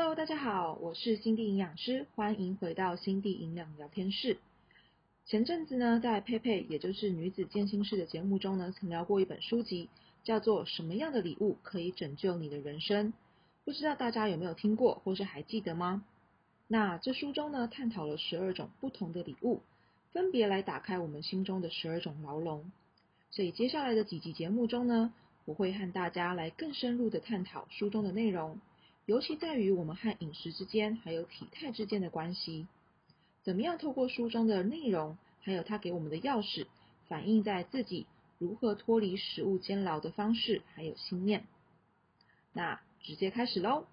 Hello，大家好，我是心地营养师，欢迎回到心地营养聊天室。前阵子呢，在佩佩也就是女子健心室的节目中呢，曾聊过一本书籍，叫做《什么样的礼物可以拯救你的人生》，不知道大家有没有听过，或是还记得吗？那这书中呢，探讨了十二种不同的礼物，分别来打开我们心中的十二种牢笼。所以接下来的几集节目中呢，我会和大家来更深入的探讨书中的内容。尤其在于我们和饮食之间，还有体态之间的关系，怎么样透过书中的内容，还有他给我们的钥匙，反映在自己如何脱离食物监牢的方式，还有信念。那直接开始喽。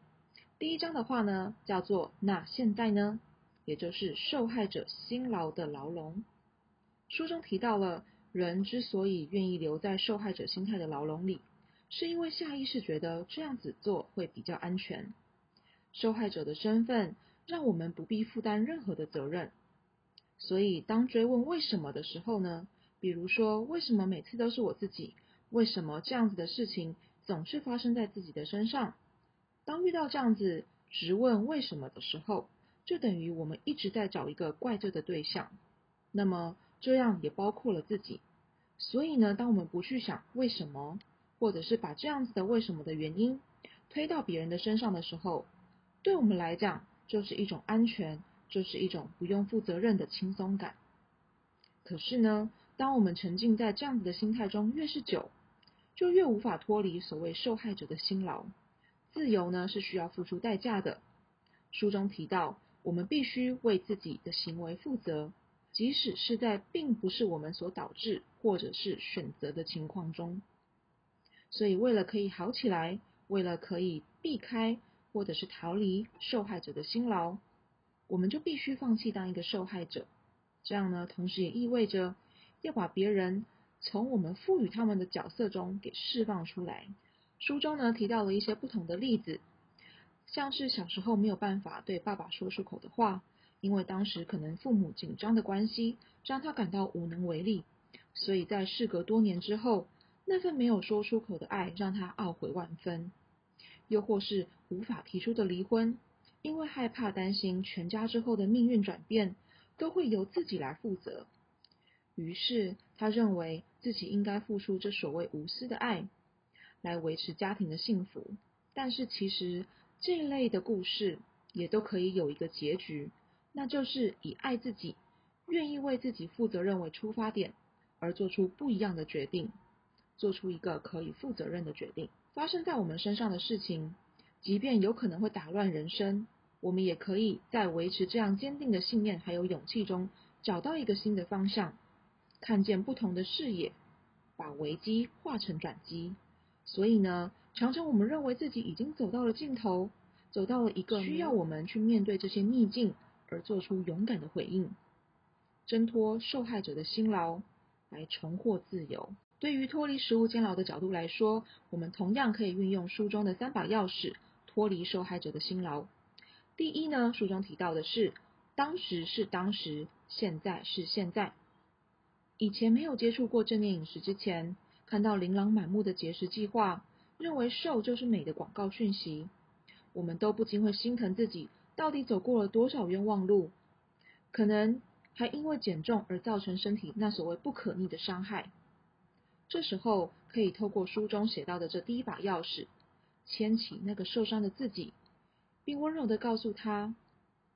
第一章的话呢，叫做“那现在呢”，也就是受害者心牢的牢笼。书中提到了，人之所以愿意留在受害者心态的牢笼里。是因为下意识觉得这样子做会比较安全，受害者的身份让我们不必负担任何的责任，所以当追问为什么的时候呢，比如说为什么每次都是我自己，为什么这样子的事情总是发生在自己的身上？当遇到这样子质问为什么的时候，就等于我们一直在找一个怪罪的对象，那么这样也包括了自己。所以呢，当我们不去想为什么，或者是把这样子的为什么的原因推到别人的身上的时候，对我们来讲就是一种安全，就是一种不用负责任的轻松感。可是呢，当我们沉浸在这样子的心态中越是久，就越无法脱离所谓受害者的辛劳。自由呢，是需要付出代价的。书中提到，我们必须为自己的行为负责，即使是在并不是我们所导致或者是选择的情况中。所以，为了可以好起来，为了可以避开或者是逃离受害者的辛劳，我们就必须放弃当一个受害者。这样呢，同时也意味着要把别人从我们赋予他们的角色中给释放出来。书中呢，提到了一些不同的例子，像是小时候没有办法对爸爸说出口的话，因为当时可能父母紧张的关系，让他感到无能为力，所以在事隔多年之后。那份没有说出口的爱让他懊悔万分，又或是无法提出的离婚，因为害怕担心全家之后的命运转变都会由自己来负责，于是他认为自己应该付出这所谓无私的爱，来维持家庭的幸福。但是其实这一类的故事也都可以有一个结局，那就是以爱自己、愿意为自己负责任为出发点，而做出不一样的决定。做出一个可以负责任的决定。发生在我们身上的事情，即便有可能会打乱人生，我们也可以在维持这样坚定的信念还有勇气中，找到一个新的方向，看见不同的视野，把危机化成转机。所以呢，常常我们认为自己已经走到了尽头，走到了一个需要我们去面对这些逆境而做出勇敢的回应，挣脱受害者的辛劳，来重获自由。对于脱离食物监牢的角度来说，我们同样可以运用书中的三把钥匙，脱离受害者的辛劳。第一呢，书中提到的是，当时是当时，现在是现在。以前没有接触过正念饮食之前，看到琳琅满目的节食计划，认为瘦就是美的广告讯息，我们都不禁会心疼自己到底走过了多少冤枉路，可能还因为减重而造成身体那所谓不可逆的伤害。这时候可以透过书中写到的这第一把钥匙，牵起那个受伤的自己，并温柔的告诉他：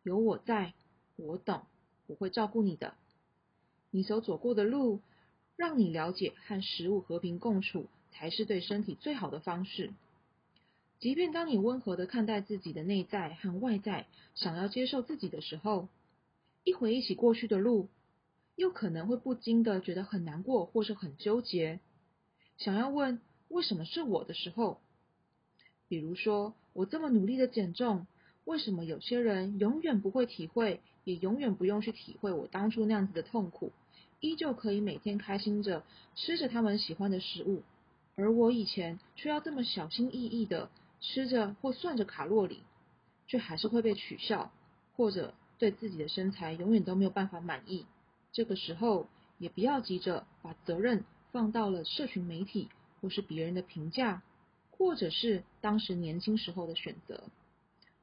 有我在，我懂，我会照顾你的。你所走过的路，让你了解和食物和平共处才是对身体最好的方式。即便当你温和的看待自己的内在和外在，想要接受自己的时候，一回忆起过去的路。又可能会不禁的觉得很难过，或是很纠结，想要问为什么是我的时候，比如说我这么努力的减重，为什么有些人永远不会体会，也永远不用去体会我当初那样子的痛苦，依旧可以每天开心着吃着他们喜欢的食物，而我以前却要这么小心翼翼的吃着或算着卡路里，却还是会被取笑，或者对自己的身材永远都没有办法满意。这个时候也不要急着把责任放到了社群媒体，或是别人的评价，或者是当时年轻时候的选择，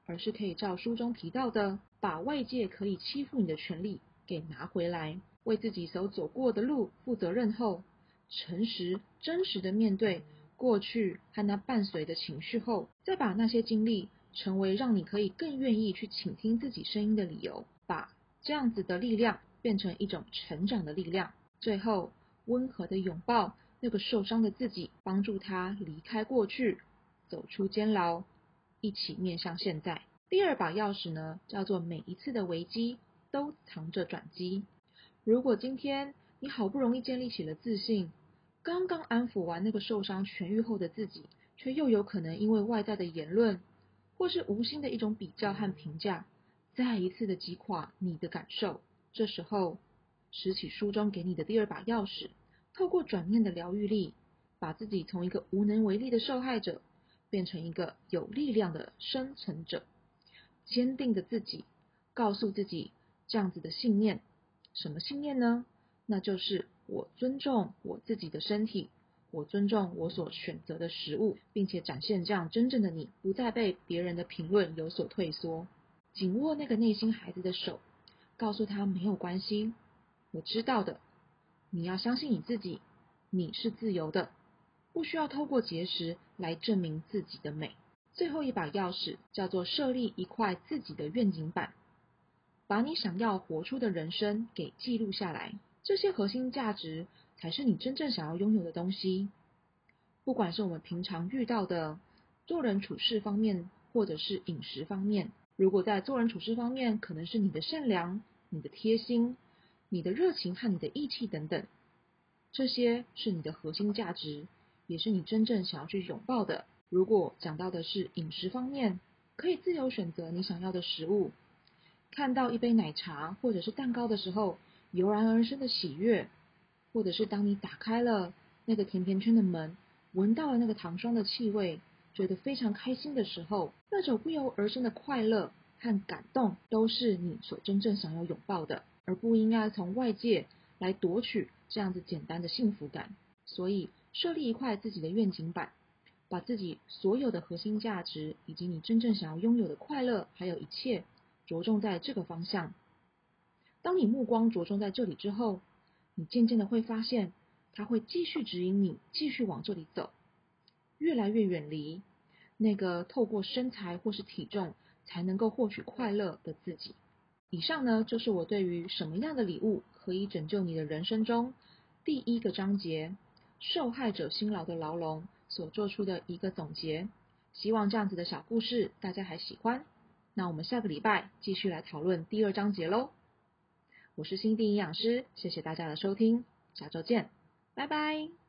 而是可以照书中提到的，把外界可以欺负你的权利给拿回来，为自己所走过的路负责任后，诚实真实的面对过去和那伴随的情绪后，再把那些经历成为让你可以更愿意去倾听自己声音的理由，把这样子的力量变成一种成长的力量，最后温和的拥抱那个受伤的自己，帮助他离开过去，走出监牢，一起面向现在。第二把钥匙呢，叫做每一次的危机都藏着转机。如果今天你好不容易建立起了自信，刚刚安抚完那个受伤痊愈后的自己，却又有可能因为外在的言论，或是无心的一种比较和评价，再一次的击垮你的感受。这时候，拾起书中给你的第二把钥匙，透过转念的疗愈力，把自己从一个无能为力的受害者，变成一个有力量的生存者。坚定的自己，告诉自己这样子的信念。什么信念呢？那就是我尊重我自己的身体，我尊重我所选择的食物，并且展现这样真正的你，不再被别人的评论有所退缩。紧握那个内心孩子的手，告诉他没有关系，我知道的。你要相信你自己，你是自由的，不需要透过节食来证明自己的美。最后一把钥匙叫做设立一块自己的愿景板。把你想要活出的人生给记录下来，这些核心价值才是你真正想要拥有的东西。不管是我们平常遇到的做人处事方面，或者是饮食方面，如果在做人处事方面，可能是你的善良、你的贴心、你的热情和你的义气等等，这些是你的核心价值，也是你真正想要去拥抱的。如果讲到的是饮食方面，可以自由选择你想要的食物。看到一杯奶茶或者是蛋糕的时候，油然而生的喜悦，或者是当你打开了那个甜甜圈的门，闻到了那个糖霜的气味，觉得非常开心的时候，那种不由而生的快乐和感动，都是你所真正想要拥抱的，而不应该从外界来夺取这样子简单的幸福感。所以，设立一块自己的愿景板，把自己所有的核心价值，以及你真正想要拥有的快乐，还有一切。着重在这个方向。当你目光着重在这里之后，你渐渐的会发现，它会继续指引你继续往这里走，越来越远离那个透过身材或是体重才能够获取快乐的自己。以上呢，就是我对于什么样的礼物可以拯救你的人生中第一个章节“受害者辛劳的牢笼”所做出的一个总结。希望这样子的小故事大家还喜欢。那我们下个礼拜继续来讨论第二章节喽。我是心地营养师，谢谢大家的收听，下周见，拜拜。